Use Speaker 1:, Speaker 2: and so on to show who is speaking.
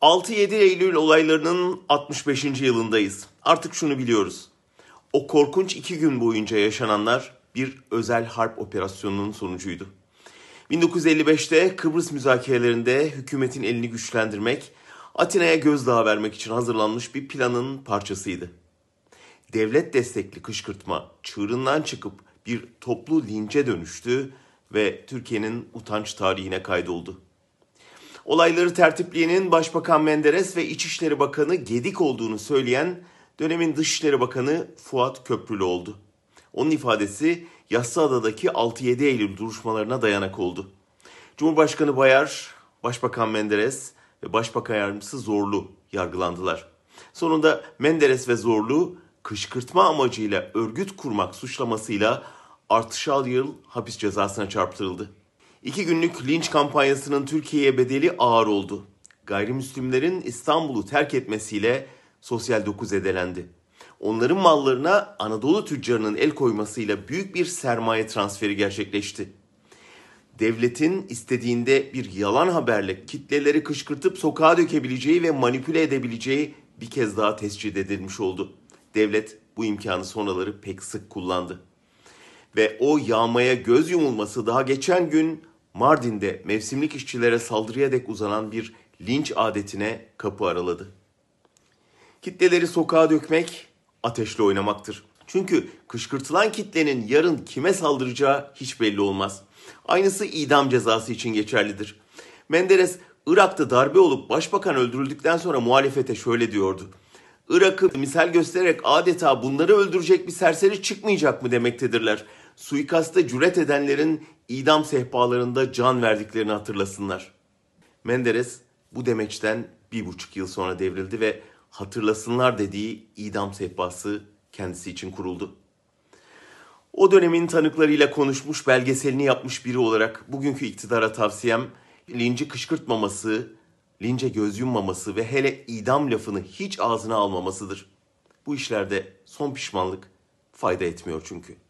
Speaker 1: 6-7 Eylül olaylarının 65. yılındayız. Artık şunu biliyoruz. O korkunç iki gün boyunca yaşananlar bir özel harp operasyonunun sonucuydu. 1955'te Kıbrıs müzakerelerinde hükümetin elini güçlendirmek, Atina'ya gözdağı vermek için hazırlanmış bir planın parçasıydı. Devlet destekli kışkırtma çığırından çıkıp bir toplu lince dönüştü ve Türkiye'nin utanç tarihine kaydoldu. Olayları tertipleyenin Başbakan Menderes ve İçişleri Bakanı Gedik olduğunu söyleyen dönemin Dışişleri Bakanı Fuat Köprülü oldu. Onun ifadesi Yassıada'daki 6-7 Eylül duruşmalarına dayanak oldu. Cumhurbaşkanı Bayar, Başbakan Menderes ve Başbakan Yardımcısı Zorlu yargılandılar. Sonunda Menderes ve Zorlu kışkırtma amacıyla örgüt kurmak suçlamasıyla artışal yıl hapis cezasına çarptırıldı. İki günlük linç kampanyasının Türkiye'ye bedeli ağır oldu. Gayrimüslimlerin İstanbul'u terk etmesiyle sosyal doku zedelendi. Onların mallarına Anadolu tüccarının el koymasıyla büyük bir sermaye transferi gerçekleşti. Devletin istediğinde bir yalan haberle kitleleri kışkırtıp sokağa dökebileceği ve manipüle edebileceği bir kez daha tescil edilmiş oldu. Devlet bu imkanı sonraları pek sık kullandı. Ve o yağmaya göz yumulması daha geçen gün Mardin'de mevsimlik işçilere saldırıya dek uzanan bir linç adetine kapı araladı. Kitleleri sokağa dökmek ateşle oynamaktır. Çünkü kışkırtılan kitlenin yarın kime saldıracağı hiç belli olmaz. Aynısı idam cezası için geçerlidir. Menderes Irak'ta darbe olup başbakan öldürüldükten sonra muhalefete şöyle diyordu. Irak'ı misal göstererek adeta bunları öldürecek bir serseri çıkmayacak mı demektedirler. Suikasta cüret edenlerin idam sehpalarında can verdiklerini hatırlasınlar. Menderes bu demeçten bir buçuk yıl sonra devrildi ve hatırlasınlar dediği idam sehpası kendisi için kuruldu. O dönemin tanıklarıyla konuşmuş, belgeselini yapmış biri olarak bugünkü iktidara tavsiyem linci kışkırtmaması, lince göz yummaması ve hele idam lafını hiç ağzına almamasıdır. Bu işlerde son pişmanlık fayda etmiyor çünkü.''